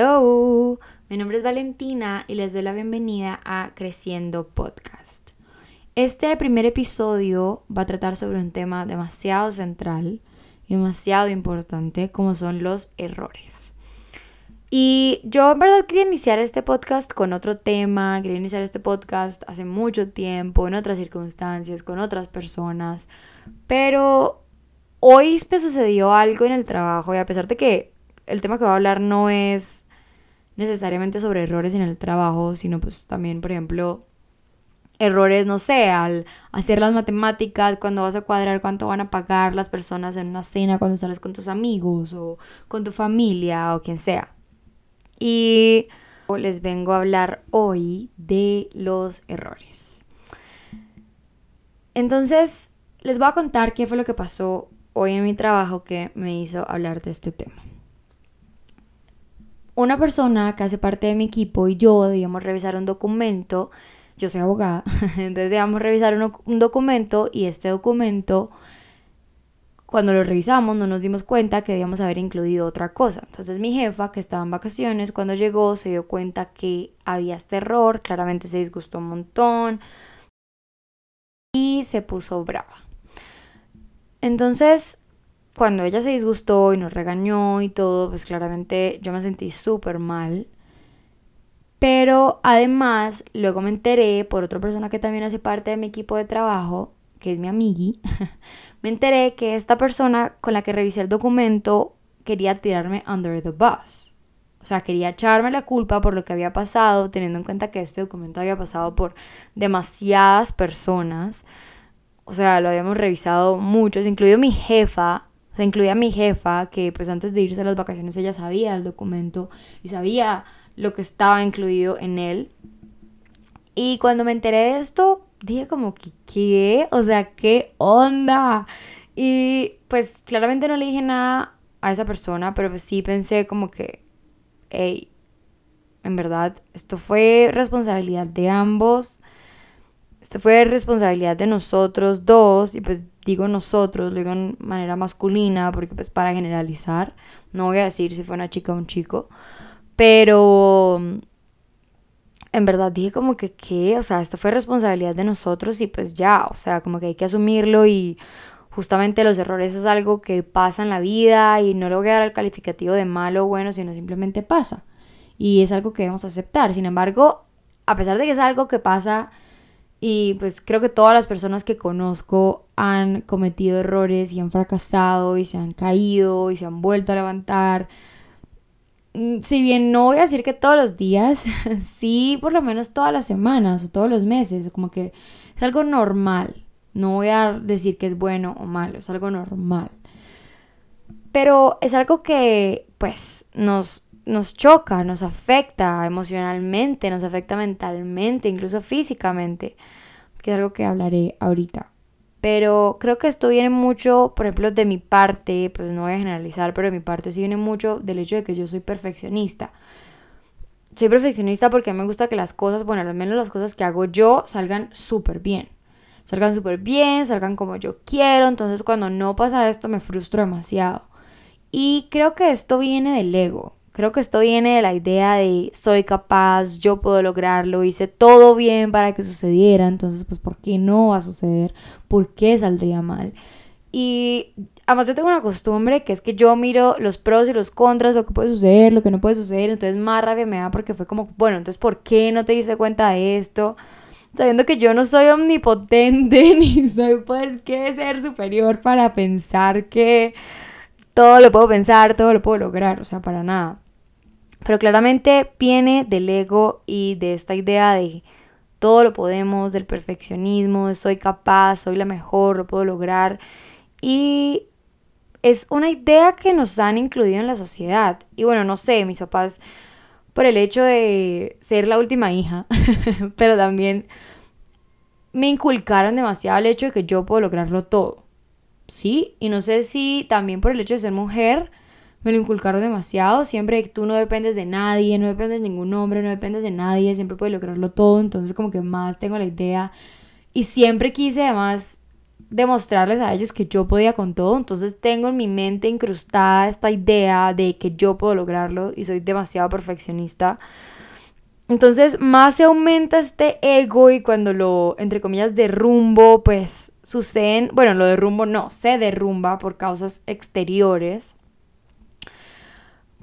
Hello, mi nombre es Valentina y les doy la bienvenida a Creciendo Podcast. Este primer episodio va a tratar sobre un tema demasiado central y demasiado importante como son los errores. Y yo en verdad quería iniciar este podcast con otro tema, quería iniciar este podcast hace mucho tiempo, en otras circunstancias, con otras personas, pero hoy me sucedió algo en el trabajo y a pesar de que el tema que voy a hablar no es necesariamente sobre errores en el trabajo, sino pues también, por ejemplo, errores, no sé, al hacer las matemáticas, cuando vas a cuadrar cuánto van a pagar las personas en una cena, cuando sales con tus amigos o con tu familia o quien sea. Y les vengo a hablar hoy de los errores. Entonces, les voy a contar qué fue lo que pasó hoy en mi trabajo que me hizo hablar de este tema una persona que hace parte de mi equipo y yo debíamos revisar un documento, yo soy abogada, entonces debíamos revisar un, documento y este documento, cuando lo revisamos no nos dimos cuenta que debíamos haber incluido otra cosa. Entonces mi jefa, que estaba en vacaciones, cuando llegó se dio cuenta que había este error, claramente se disgustó un montón y se puso brava. Entonces cuando ella se disgustó y nos regañó y todo, pues claramente yo me sentí súper mal. Pero además, luego me enteré por otra persona que también hace parte de mi equipo de trabajo, que es mi amigui, me enteré que esta persona con la que revisé el documento quería tirarme under the bus. O sea, quería echarme la culpa por lo que había pasado, teniendo en cuenta que este documento había pasado por demasiadas personas. O sea, lo habíamos revisado muchos, incluido mi jefa, sea, incluía a mi jefa, que pues antes de irse a las vacaciones ella sabía el documento y sabía lo que estaba incluido en él. Y cuando me enteré de esto, dije como que, ¿qué? O sea, ¿qué onda? Y pues claramente no le dije nada a esa persona, pero pues sí pensé como que, hey, en verdad, esto fue responsabilidad de ambos. Esto fue responsabilidad de nosotros dos y pues digo nosotros, lo digo en manera masculina, porque pues para generalizar, no voy a decir si fue una chica o un chico, pero en verdad dije como que qué, o sea, esto fue responsabilidad de nosotros y pues ya, o sea, como que hay que asumirlo y justamente los errores es algo que pasa en la vida y no le voy a dar el calificativo de malo o bueno, sino simplemente pasa. Y es algo que debemos aceptar. Sin embargo, a pesar de que es algo que pasa y pues creo que todas las personas que conozco han cometido errores y han fracasado y se han caído y se han vuelto a levantar. Mm, si bien no voy a decir que todos los días, sí por lo menos todas las semanas o todos los meses, como que es algo normal. No voy a decir que es bueno o malo, es algo normal. Pero es algo que pues nos nos choca, nos afecta emocionalmente, nos afecta mentalmente, incluso físicamente, que es algo que hablaré ahorita. Pero creo que esto viene mucho, por ejemplo, de mi parte, pues no voy a generalizar, pero de mi parte sí viene mucho del hecho de que yo soy perfeccionista. Soy perfeccionista porque a mí me gusta que las cosas, bueno, al menos las cosas que hago yo salgan súper bien. Salgan súper bien, salgan como yo quiero. Entonces cuando no pasa esto me frustro demasiado. Y creo que esto viene del ego. Creo que esto viene de la idea de soy capaz, yo puedo lograrlo, hice todo bien para que sucediera, entonces pues ¿por qué no va a suceder? ¿Por qué saldría mal? Y además yo tengo una costumbre que es que yo miro los pros y los contras, lo que puede suceder, lo que no puede suceder, entonces más rabia me da porque fue como, bueno, entonces ¿por qué no te diste cuenta de esto? Sabiendo que yo no soy omnipotente ni soy pues que ser superior para pensar que todo lo puedo pensar, todo lo puedo lograr, o sea, para nada. Pero claramente viene del ego y de esta idea de todo lo podemos, del perfeccionismo, soy capaz, soy la mejor, lo puedo lograr. Y es una idea que nos han incluido en la sociedad. Y bueno, no sé, mis papás, por el hecho de ser la última hija, pero también me inculcaron demasiado el hecho de que yo puedo lograrlo todo. ¿Sí? Y no sé si también por el hecho de ser mujer, me lo inculcaron demasiado. Siempre tú no dependes de nadie, no dependes de ningún hombre, no dependes de nadie, siempre puedes lograrlo todo. Entonces, como que más tengo la idea. Y siempre quise, además, demostrarles a ellos que yo podía con todo. Entonces tengo en mi mente incrustada esta idea de que yo puedo lograrlo y soy demasiado perfeccionista. Entonces más se aumenta este ego y cuando lo, entre comillas, derrumbo, pues suceden, bueno, lo derrumbo no, se derrumba por causas exteriores.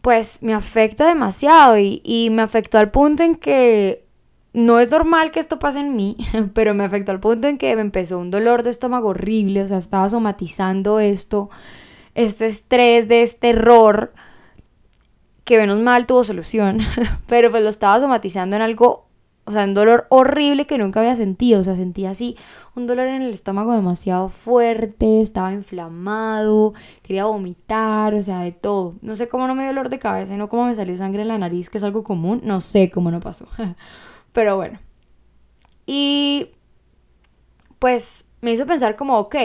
Pues me afecta demasiado y, y me afectó al punto en que no es normal que esto pase en mí, pero me afectó al punto en que me empezó un dolor de estómago horrible, o sea, estaba somatizando esto, este estrés de este error, que menos mal tuvo solución, pero pues lo estaba somatizando en algo, o sea, un dolor horrible que nunca había sentido, o sea, sentía así un dolor en el estómago demasiado fuerte, estaba inflamado, quería vomitar, o sea, de todo. No sé cómo no me dio dolor de cabeza y no cómo me salió sangre en la nariz, que es algo común, no sé cómo no pasó. Pero bueno. Y pues me hizo pensar como, ok,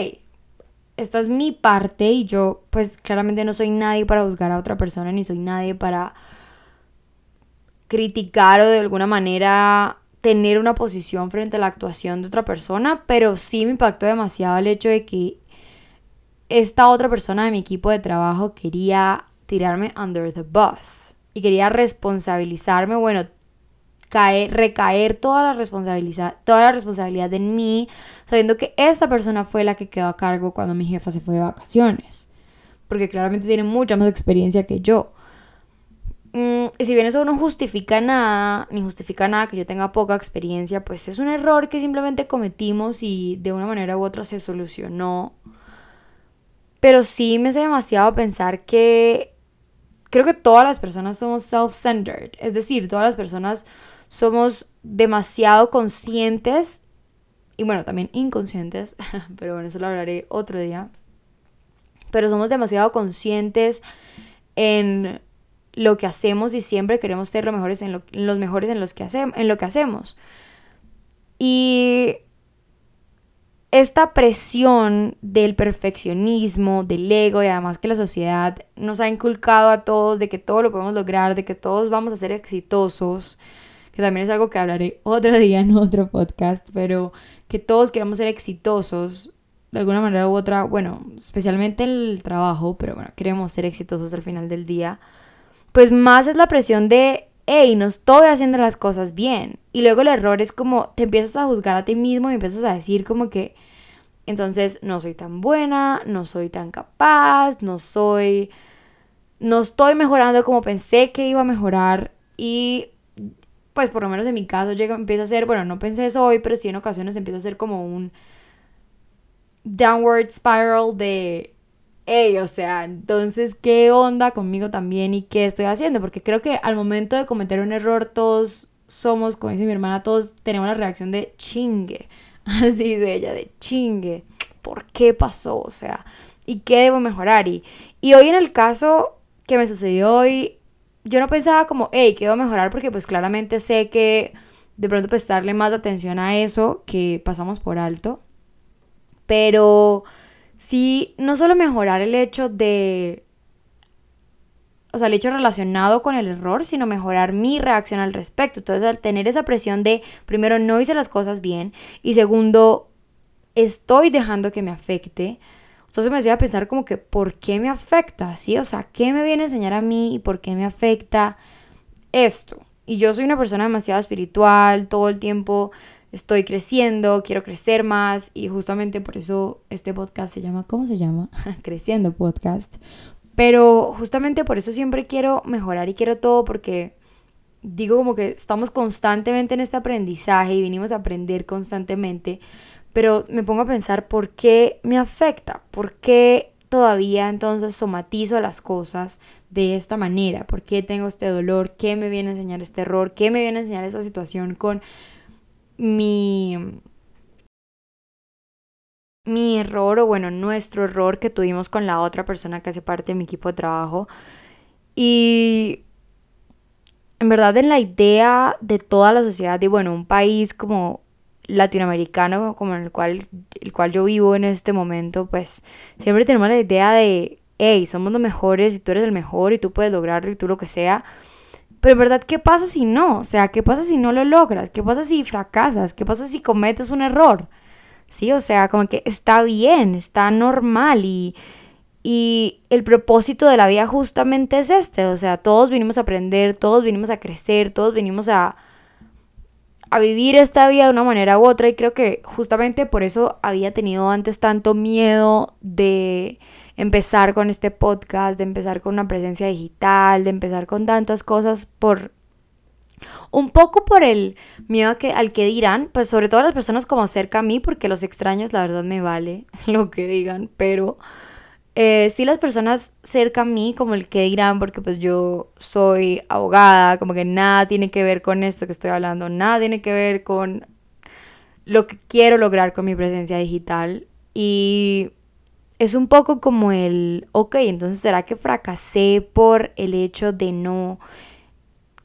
esta es mi parte y yo pues claramente no soy nadie para juzgar a otra persona ni soy nadie para criticar o de alguna manera tener una posición frente a la actuación de otra persona, pero sí me impactó demasiado el hecho de que esta otra persona de mi equipo de trabajo quería tirarme under the bus y quería responsabilizarme, bueno, caer, recaer toda la responsabilidad, toda la responsabilidad en mí, sabiendo que esta persona fue la que quedó a cargo cuando mi jefa se fue de vacaciones. Porque claramente tiene mucha más experiencia que yo. Mm, si bien eso no justifica nada, ni justifica nada que yo tenga poca experiencia, pues es un error que simplemente cometimos y de una manera u otra se solucionó. Pero sí me hace demasiado pensar que creo que todas las personas somos self-centered. Es decir, todas las personas somos demasiado conscientes y bueno, también inconscientes, pero bueno, eso lo hablaré otro día. Pero somos demasiado conscientes en lo que hacemos y siempre queremos ser los mejores en, los mejores en, los que en lo que hacemos. Y esta presión del perfeccionismo, del ego y además que la sociedad nos ha inculcado a todos de que todo lo podemos lograr, de que todos vamos a ser exitosos, que también es algo que hablaré otro día en otro podcast, pero que todos queramos ser exitosos de alguna manera u otra, bueno, especialmente el trabajo, pero bueno, queremos ser exitosos al final del día, pues más es la presión de, hey, no estoy haciendo las cosas bien. Y luego el error es como, te empiezas a juzgar a ti mismo y empiezas a decir como que, entonces no soy tan buena, no soy tan capaz, no soy, no estoy mejorando como pensé que iba a mejorar. Y pues por lo menos en mi caso llega, empieza a ser, bueno, no pensé eso hoy, pero sí en ocasiones empieza a ser como un downward spiral de, hey, o sea, entonces, ¿qué onda conmigo también y qué estoy haciendo? Porque creo que al momento de cometer un error todos somos, como dice mi hermana, todos tenemos la reacción de chingue, así de ella, de chingue, ¿por qué pasó? O sea, ¿y qué debo mejorar? Y, y hoy en el caso que me sucedió hoy, yo no pensaba como, hey, ¿qué a mejorar? Porque pues claramente sé que de pronto prestarle más atención a eso que pasamos por alto. Pero sí, no solo mejorar el hecho de... O sea, el hecho relacionado con el error, sino mejorar mi reacción al respecto. Entonces, al tener esa presión de, primero, no hice las cosas bien y segundo, estoy dejando que me afecte, entonces me hacía pensar como que, ¿por qué me afecta? ¿Sí? O sea, ¿qué me viene a enseñar a mí y por qué me afecta esto? Y yo soy una persona demasiado espiritual, todo el tiempo estoy creciendo, quiero crecer más. Y justamente por eso este podcast se llama, ¿cómo se llama? Creciendo Podcast. Pero justamente por eso siempre quiero mejorar y quiero todo porque digo como que estamos constantemente en este aprendizaje y vinimos a aprender constantemente. Pero me pongo a pensar por qué me afecta, por qué todavía entonces somatizo las cosas de esta manera, por qué tengo este dolor, qué me viene a enseñar este error, qué me viene a enseñar esta situación con mi mi error o bueno, nuestro error que tuvimos con la otra persona que hace parte de mi equipo de trabajo. Y en verdad en la idea de toda la sociedad y bueno, un país como latinoamericano como en el cual, el cual yo vivo en este momento, pues siempre tenemos la idea de, hey, somos los mejores y tú eres el mejor y tú puedes lograrlo y tú lo que sea. Pero en verdad, ¿qué pasa si no? O sea, ¿qué pasa si no lo logras? ¿Qué pasa si fracasas? ¿Qué pasa si cometes un error? Sí, o sea, como que está bien, está normal y, y el propósito de la vida justamente es este, o sea, todos vinimos a aprender, todos vinimos a crecer, todos vinimos a, a vivir esta vida de una manera u otra y creo que justamente por eso había tenido antes tanto miedo de empezar con este podcast, de empezar con una presencia digital, de empezar con tantas cosas por un poco por el miedo que, al que dirán, pues sobre todo las personas como cerca a mí, porque los extraños la verdad me vale lo que digan, pero eh, sí las personas cerca a mí, como el que dirán, porque pues yo soy abogada, como que nada tiene que ver con esto que estoy hablando, nada tiene que ver con lo que quiero lograr con mi presencia digital. Y es un poco como el, ok, entonces ¿será que fracasé por el hecho de no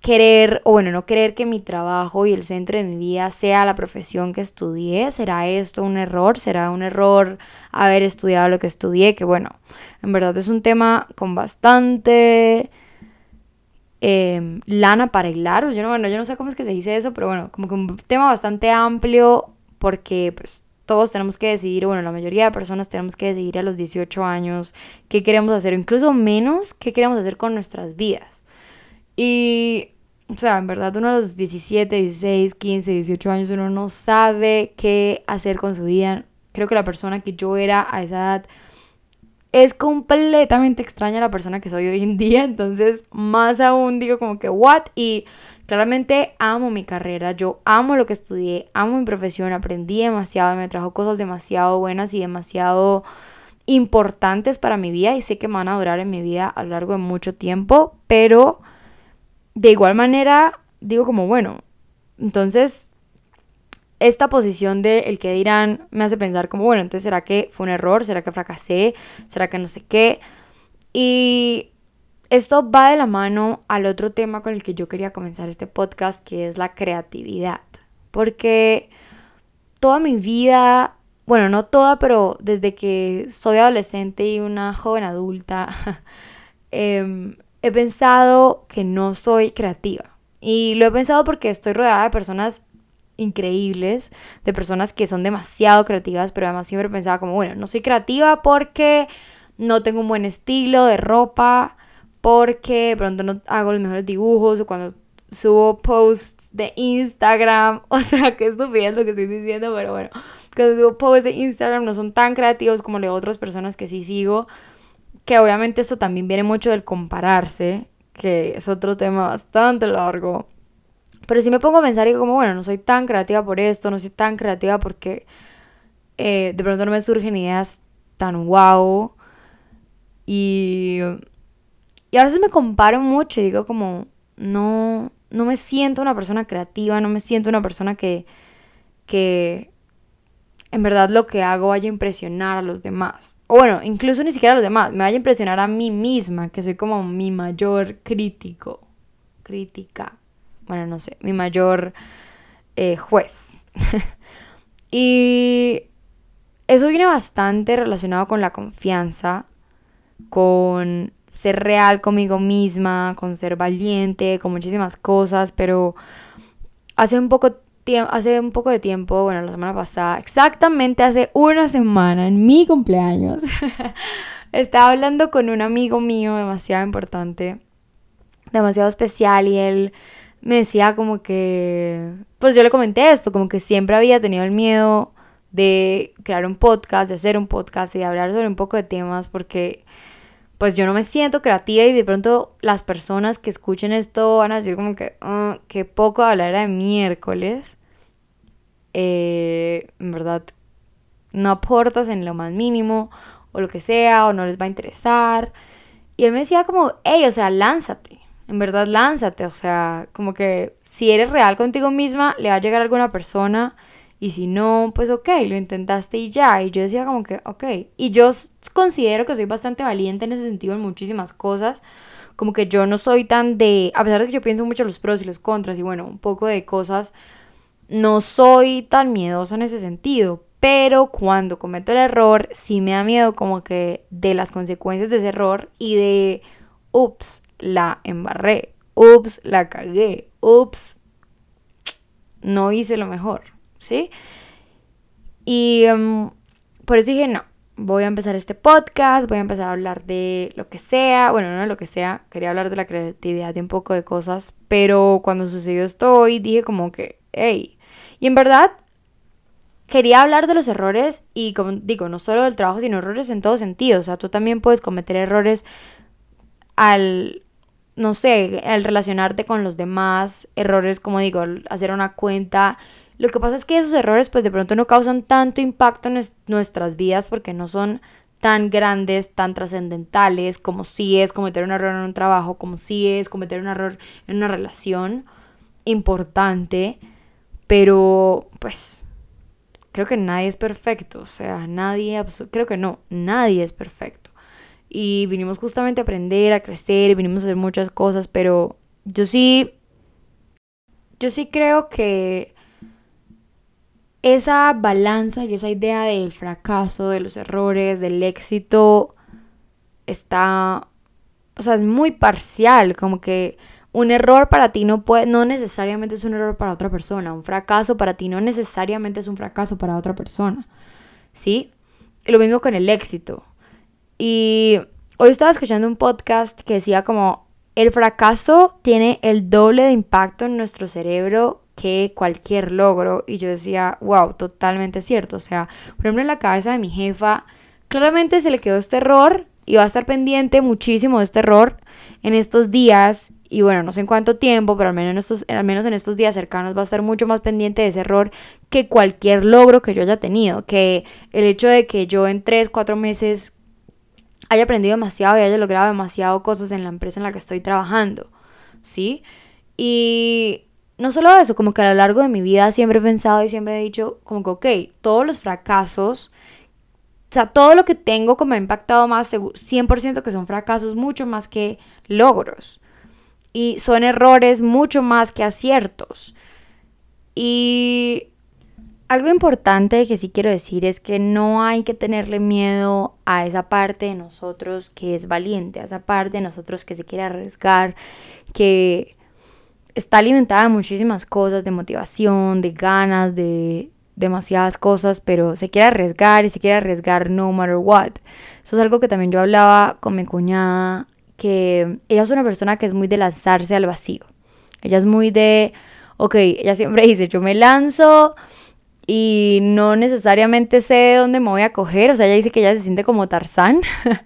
querer, o bueno, no querer que mi trabajo y el centro de mi vida sea la profesión que estudié? ¿Será esto un error? ¿Será un error haber estudiado lo que estudié? Que bueno, en verdad es un tema con bastante em, lana para hilar. Yo no, bueno, yo no sé cómo es que se dice eso, pero bueno, como que un tema bastante amplio porque pues todos tenemos que decidir, bueno, la mayoría de personas tenemos que decidir a los 18 años qué queremos hacer, incluso menos qué queremos hacer con nuestras vidas. Y o sea, en verdad uno a los 17, 16, 15, 18 años uno no sabe qué hacer con su vida. Creo que la persona que yo era a esa edad es completamente extraña a la persona que soy hoy en día. Entonces, más aún digo como que, ¿what? Y claramente amo mi carrera, yo amo lo que estudié, amo mi profesión, aprendí demasiado, me trajo cosas demasiado buenas y demasiado importantes para mi vida y sé que van a durar en mi vida a lo largo de mucho tiempo, pero de igual manera, digo como, bueno, entonces esta posición de el que dirán me hace pensar como, bueno, entonces será que fue un error, será que fracasé, será que no sé qué. Y esto va de la mano al otro tema con el que yo quería comenzar este podcast, que es la creatividad. Porque toda mi vida, bueno, no toda, pero desde que soy adolescente y una joven adulta, eh, he pensado que no soy creativa. Y lo he pensado porque estoy rodeada de personas increíbles, de personas que son demasiado creativas, pero además siempre pensaba como, bueno, no soy creativa porque no tengo un buen estilo de ropa, porque de pronto no hago los mejores dibujos o cuando subo posts de Instagram, o sea, qué estupidez lo que estoy diciendo, pero bueno, cuando subo posts de Instagram no son tan creativos como de otras personas que sí sigo que obviamente esto también viene mucho del compararse, que es otro tema bastante largo. Pero si me pongo a pensar y como, bueno, no soy tan creativa por esto, no soy tan creativa porque eh, de pronto no me surgen ideas tan guau. Y, y a veces me comparo mucho y digo como, no, no me siento una persona creativa, no me siento una persona que, que en verdad lo que hago vaya a impresionar a los demás. O bueno, incluso ni siquiera a los demás, me vaya a impresionar a mí misma, que soy como mi mayor crítico. Crítica. Bueno, no sé, mi mayor eh, juez. y eso viene bastante relacionado con la confianza, con ser real conmigo misma, con ser valiente, con muchísimas cosas, pero hace un poco hace un poco de tiempo, bueno, la semana pasada, exactamente hace una semana, en mi cumpleaños, estaba hablando con un amigo mío demasiado importante, demasiado especial y él me decía como que, pues yo le comenté esto, como que siempre había tenido el miedo de crear un podcast, de hacer un podcast y de hablar sobre un poco de temas porque pues yo no me siento creativa y de pronto las personas que escuchen esto van a decir como que, ah, qué poco hablar de miércoles. Eh, en verdad, no aportas en lo más mínimo o lo que sea o no les va a interesar. Y él me decía como, hey, o sea, lánzate. En verdad, lánzate. O sea, como que si eres real contigo misma, le va a llegar a alguna persona. Y si no, pues ok, lo intentaste y ya. Y yo decía como que, ok. Y yo considero que soy bastante valiente en ese sentido en muchísimas cosas. Como que yo no soy tan de, a pesar de que yo pienso mucho los pros y los contras y bueno, un poco de cosas, no soy tan miedosa en ese sentido. Pero cuando cometo el error, sí me da miedo como que de las consecuencias de ese error y de, ups, la embarré, ups, la cagué, ups, no hice lo mejor, ¿sí? Y em, por eso dije, no, voy a empezar este podcast, voy a empezar a hablar de lo que sea, bueno, no de lo que sea, quería hablar de la creatividad y un poco de cosas, pero cuando sucedió esto hoy dije como que, hey, y en verdad quería hablar de los errores y como digo, no solo del trabajo, sino errores en todo sentido, o sea, tú también puedes cometer errores al, no sé, al relacionarte con los demás, errores como digo, hacer una cuenta lo que pasa es que esos errores pues de pronto no causan tanto impacto en nuestras vidas porque no son tan grandes, tan trascendentales como si es cometer un error en un trabajo, como si es cometer un error en una relación importante, pero pues creo que nadie es perfecto, o sea, nadie, creo que no, nadie es perfecto. Y vinimos justamente a aprender, a crecer, vinimos a hacer muchas cosas, pero yo sí, yo sí creo que esa balanza y esa idea del fracaso, de los errores, del éxito, está, o sea, es muy parcial, como que un error para ti no puede, no necesariamente es un error para otra persona, un fracaso para ti no necesariamente es un fracaso para otra persona, ¿sí? lo mismo con el éxito. Y hoy estaba escuchando un podcast que decía como, el fracaso tiene el doble de impacto en nuestro cerebro que cualquier logro. Y yo decía, wow, totalmente cierto. O sea, por ejemplo, en la cabeza de mi jefa, claramente se le quedó este error y va a estar pendiente muchísimo de este error en estos días. Y bueno, no sé en cuánto tiempo, pero al menos en estos, al menos en estos días cercanos va a estar mucho más pendiente de ese error que cualquier logro que yo haya tenido. Que el hecho de que yo en tres, cuatro meses haya aprendido demasiado y haya logrado demasiado cosas en la empresa en la que estoy trabajando. ¿Sí? Y no solo eso, como que a lo largo de mi vida siempre he pensado y siempre he dicho como que, ok, todos los fracasos, o sea, todo lo que tengo como ha impactado más, 100% que son fracasos mucho más que logros. Y son errores mucho más que aciertos. Y algo importante que sí quiero decir es que no hay que tenerle miedo a esa parte de nosotros que es valiente, a esa parte de nosotros que se quiere arriesgar, que está alimentada de muchísimas cosas, de motivación, de ganas, de demasiadas cosas, pero se quiere arriesgar y se quiere arriesgar no matter what. Eso es algo que también yo hablaba con mi cuñada, que ella es una persona que es muy de lanzarse al vacío. Ella es muy de, ok, ella siempre dice, yo me lanzo y no necesariamente sé dónde me voy a coger, o sea, ella dice que ella se siente como Tarzán,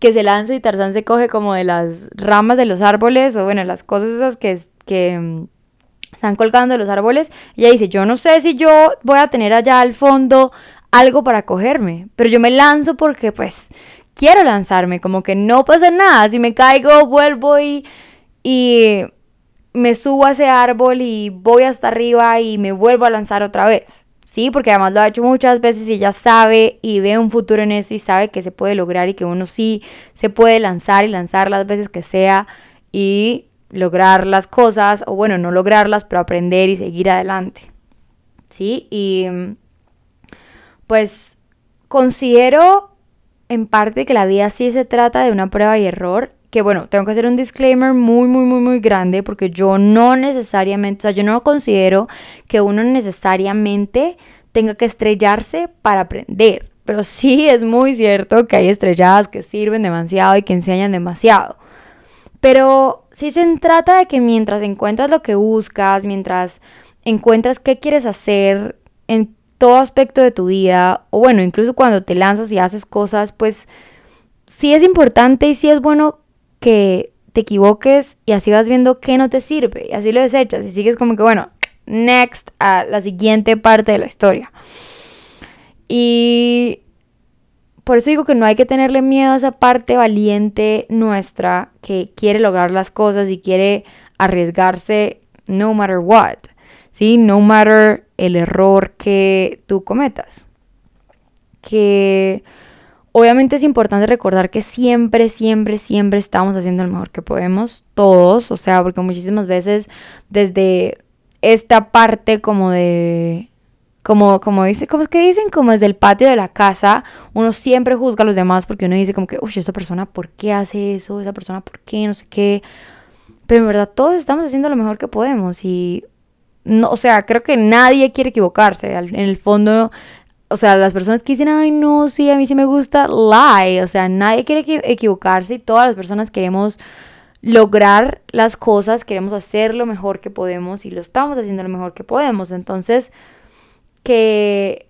que se lanza y Tarzán se coge como de las ramas de los árboles o bueno, las cosas esas que que mm, están colgando de los árboles. Ella dice, yo no sé si yo voy a tener allá al fondo algo para cogerme, pero yo me lanzo porque pues quiero lanzarme, como que no pasa nada, si me caigo vuelvo y, y me subo a ese árbol y voy hasta arriba y me vuelvo a lanzar otra vez. Sí, porque además lo ha hecho muchas veces y ella sabe y ve un futuro en eso y sabe que se puede lograr y que uno sí se puede lanzar y lanzar las veces que sea y lograr las cosas, o bueno, no lograrlas, pero aprender y seguir adelante. ¿Sí? Y pues considero en parte que la vida sí se trata de una prueba y error, que bueno, tengo que hacer un disclaimer muy, muy, muy, muy grande, porque yo no necesariamente, o sea, yo no considero que uno necesariamente tenga que estrellarse para aprender. Pero sí es muy cierto que hay estrelladas que sirven demasiado y que enseñan demasiado. Pero sí se trata de que mientras encuentras lo que buscas, mientras encuentras qué quieres hacer en todo aspecto de tu vida, o bueno, incluso cuando te lanzas y haces cosas, pues sí es importante y sí es bueno que te equivoques y así vas viendo qué no te sirve y así lo desechas y sigues como que, bueno, next a la siguiente parte de la historia. Y por eso digo que no hay que tenerle miedo a esa parte valiente nuestra que quiere lograr las cosas y quiere arriesgarse no matter what, ¿sí? No matter el error que tú cometas. Que obviamente es importante recordar que siempre, siempre, siempre estamos haciendo lo mejor que podemos, todos, o sea, porque muchísimas veces desde esta parte como de como, como dice, ¿cómo es que dicen? Como desde el patio de la casa, uno siempre juzga a los demás porque uno dice como que, uy, esa persona, ¿por qué hace eso? Esa persona, ¿por qué? No sé qué. Pero en verdad todos estamos haciendo lo mejor que podemos y, no, o sea, creo que nadie quiere equivocarse. En el fondo, o sea, las personas que dicen, ay, no, sí, a mí sí me gusta, lie. O sea, nadie quiere equivocarse y todas las personas queremos lograr las cosas, queremos hacer lo mejor que podemos y lo estamos haciendo lo mejor que podemos. Entonces, que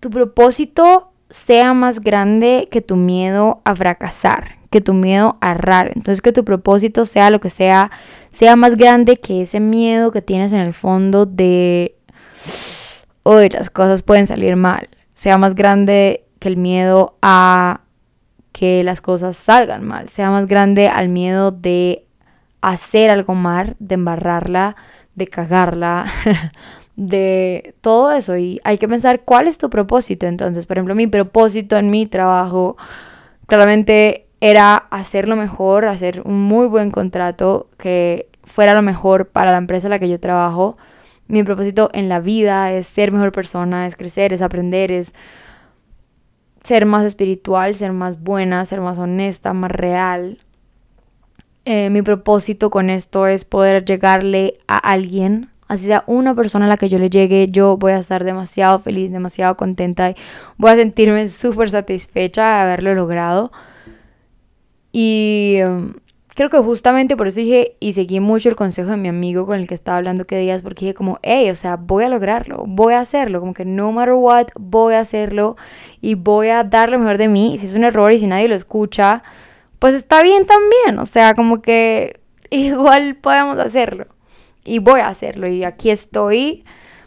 tu propósito sea más grande que tu miedo a fracasar, que tu miedo a errar. Entonces, que tu propósito sea lo que sea, sea más grande que ese miedo que tienes en el fondo de hoy las cosas pueden salir mal. Sea más grande que el miedo a que las cosas salgan mal. Sea más grande al miedo de hacer algo mal, de embarrarla, de cagarla, de todo eso. Y hay que pensar cuál es tu propósito. Entonces, por ejemplo, mi propósito en mi trabajo claramente era hacerlo mejor, hacer un muy buen contrato que fuera lo mejor para la empresa en la que yo trabajo mi propósito en la vida es ser mejor persona, es crecer, es aprender, es ser más espiritual, ser más buena, ser más honesta, más real. Eh, mi propósito con esto es poder llegarle a alguien, así sea una persona a la que yo le llegue, yo voy a estar demasiado feliz, demasiado contenta y voy a sentirme súper satisfecha de haberlo logrado. Y um, creo que justamente por eso dije y seguí mucho el consejo de mi amigo con el que estaba hablando que días, porque dije como, hey, o sea, voy a lograrlo, voy a hacerlo, como que no matter what, voy a hacerlo y voy a dar lo mejor de mí. Y si es un error y si nadie lo escucha, pues está bien también, o sea, como que igual podemos hacerlo y voy a hacerlo. Y aquí estoy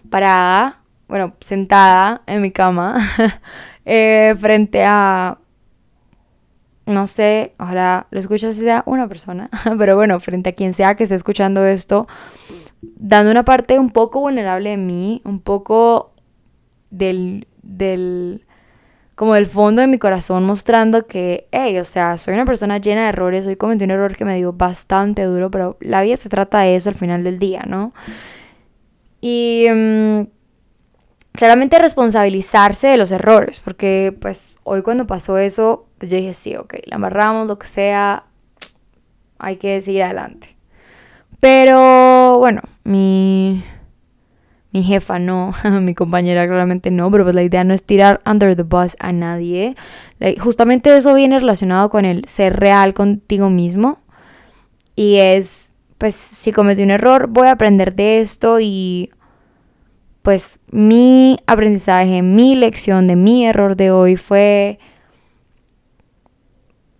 parada, bueno, sentada en mi cama, eh, frente a no sé, ojalá lo escuche si sea una persona, pero bueno, frente a quien sea que esté escuchando esto, dando una parte un poco vulnerable de mí, un poco del, del, como del fondo de mi corazón, mostrando que, hey, o sea, soy una persona llena de errores, hoy cometí un error que me dio bastante duro, pero la vida se trata de eso al final del día, ¿no? Y... Mm, claramente responsabilizarse de los errores, porque pues hoy cuando pasó eso, pues yo dije, sí, ok, la amarramos, lo que sea, hay que seguir adelante. Pero bueno, mi, mi jefa no, mi compañera claramente no, pero pues la idea no es tirar under the bus a nadie. Justamente eso viene relacionado con el ser real contigo mismo. Y es, pues si cometí un error, voy a aprender de esto y pues mi aprendizaje, mi lección de mi error de hoy fue,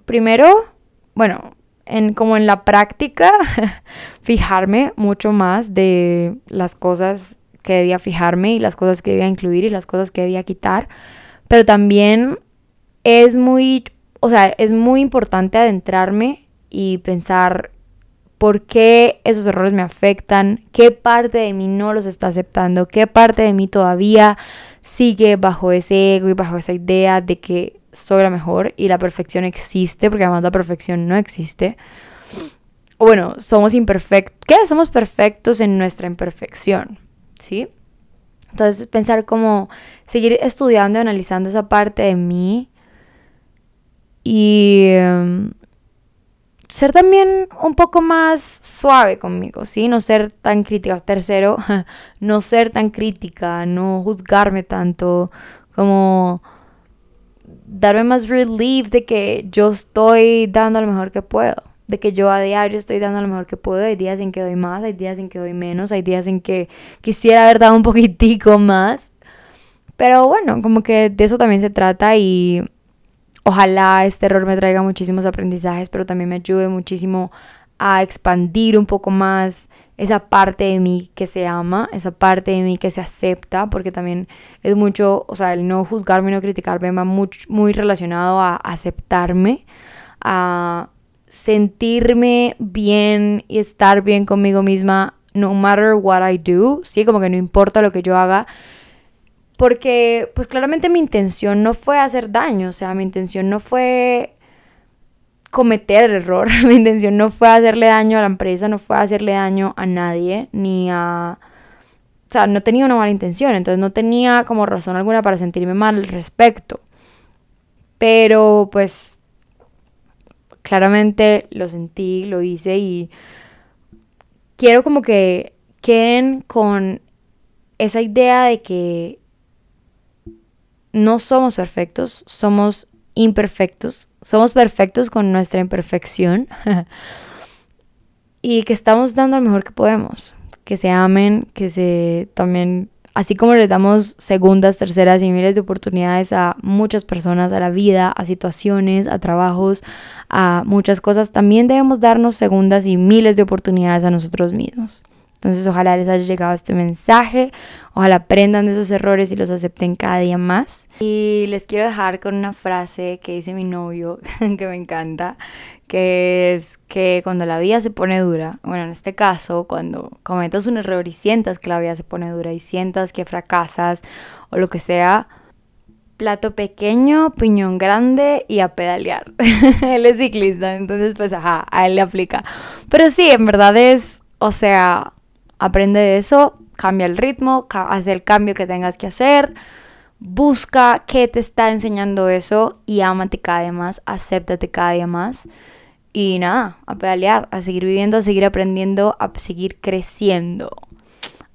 primero, bueno, en, como en la práctica, fijarme mucho más de las cosas que debía fijarme y las cosas que debía incluir y las cosas que debía quitar, pero también es muy, o sea, es muy importante adentrarme y pensar por qué esos errores me afectan, qué parte de mí no los está aceptando, qué parte de mí todavía sigue bajo ese ego y bajo esa idea de que soy la mejor y la perfección existe, porque además la perfección no existe. Bueno, somos imperfectos. ¿Qué? Somos perfectos en nuestra imperfección, ¿sí? Entonces pensar como seguir estudiando y analizando esa parte de mí y... Em, ser también un poco más suave conmigo, ¿sí? No ser tan crítica. Tercero, no ser tan crítica, no juzgarme tanto, como darme más relief de que yo estoy dando lo mejor que puedo, de que yo a diario estoy dando lo mejor que puedo. Hay días en que doy más, hay días en que doy menos, hay días en que quisiera haber dado un poquitico más. Pero bueno, como que de eso también se trata y Ojalá este error me traiga muchísimos aprendizajes, pero también me ayude muchísimo a expandir un poco más esa parte de mí que se ama, esa parte de mí que se acepta, porque también es mucho, o sea, el no juzgarme, no criticarme va muy, muy relacionado a aceptarme, a sentirme bien y estar bien conmigo misma, no matter what I do, sí, como que no importa lo que yo haga, porque pues claramente mi intención no fue hacer daño, o sea, mi intención no fue cometer error, mi intención no fue hacerle daño a la empresa, no fue hacerle daño a nadie, ni a... O sea, no tenía una mala intención, entonces no tenía como razón alguna para sentirme mal al respecto. Pero pues claramente lo sentí, lo hice y quiero como que queden con esa idea de que no somos perfectos, somos imperfectos, somos perfectos con nuestra imperfección y que estamos dando lo mejor que podemos, que se amen, que se también, así como les damos segundas, terceras y miles de oportunidades a muchas personas, a la vida, a situaciones, a trabajos, a muchas cosas, también debemos darnos segundas y miles de oportunidades a nosotros mismos. Entonces ojalá les haya llegado este mensaje, ojalá aprendan de esos errores y los acepten cada día más. Y les quiero dejar con una frase que dice mi novio, que me encanta, que es que cuando la vida se pone dura, bueno, en este caso, cuando cometas un error y sientas que la vida se pone dura y sientas que fracasas o lo que sea, plato pequeño, piñón grande y a pedalear. él es ciclista, entonces pues ajá, a él le aplica. Pero sí, en verdad es, o sea, Aprende de eso, cambia el ritmo, haz el cambio que tengas que hacer, busca qué te está enseñando eso y ámate cada día más, acéptate cada día más. Y nada, a pedalear, a seguir viviendo, a seguir aprendiendo, a seguir creciendo.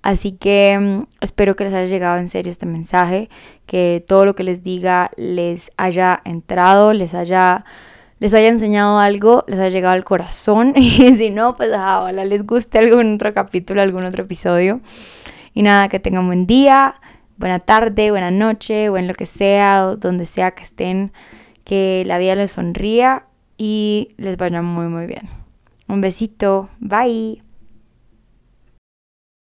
Así que mm, espero que les haya llegado en serio este mensaje, que todo lo que les diga les haya entrado, les haya les haya enseñado algo, les haya llegado al corazón y si no, pues ojalá les guste algún otro capítulo, algún otro episodio. Y nada, que tengan buen día, buena tarde, buena noche o en lo que sea, donde sea que estén, que la vida les sonría y les vaya muy muy bien. Un besito, bye.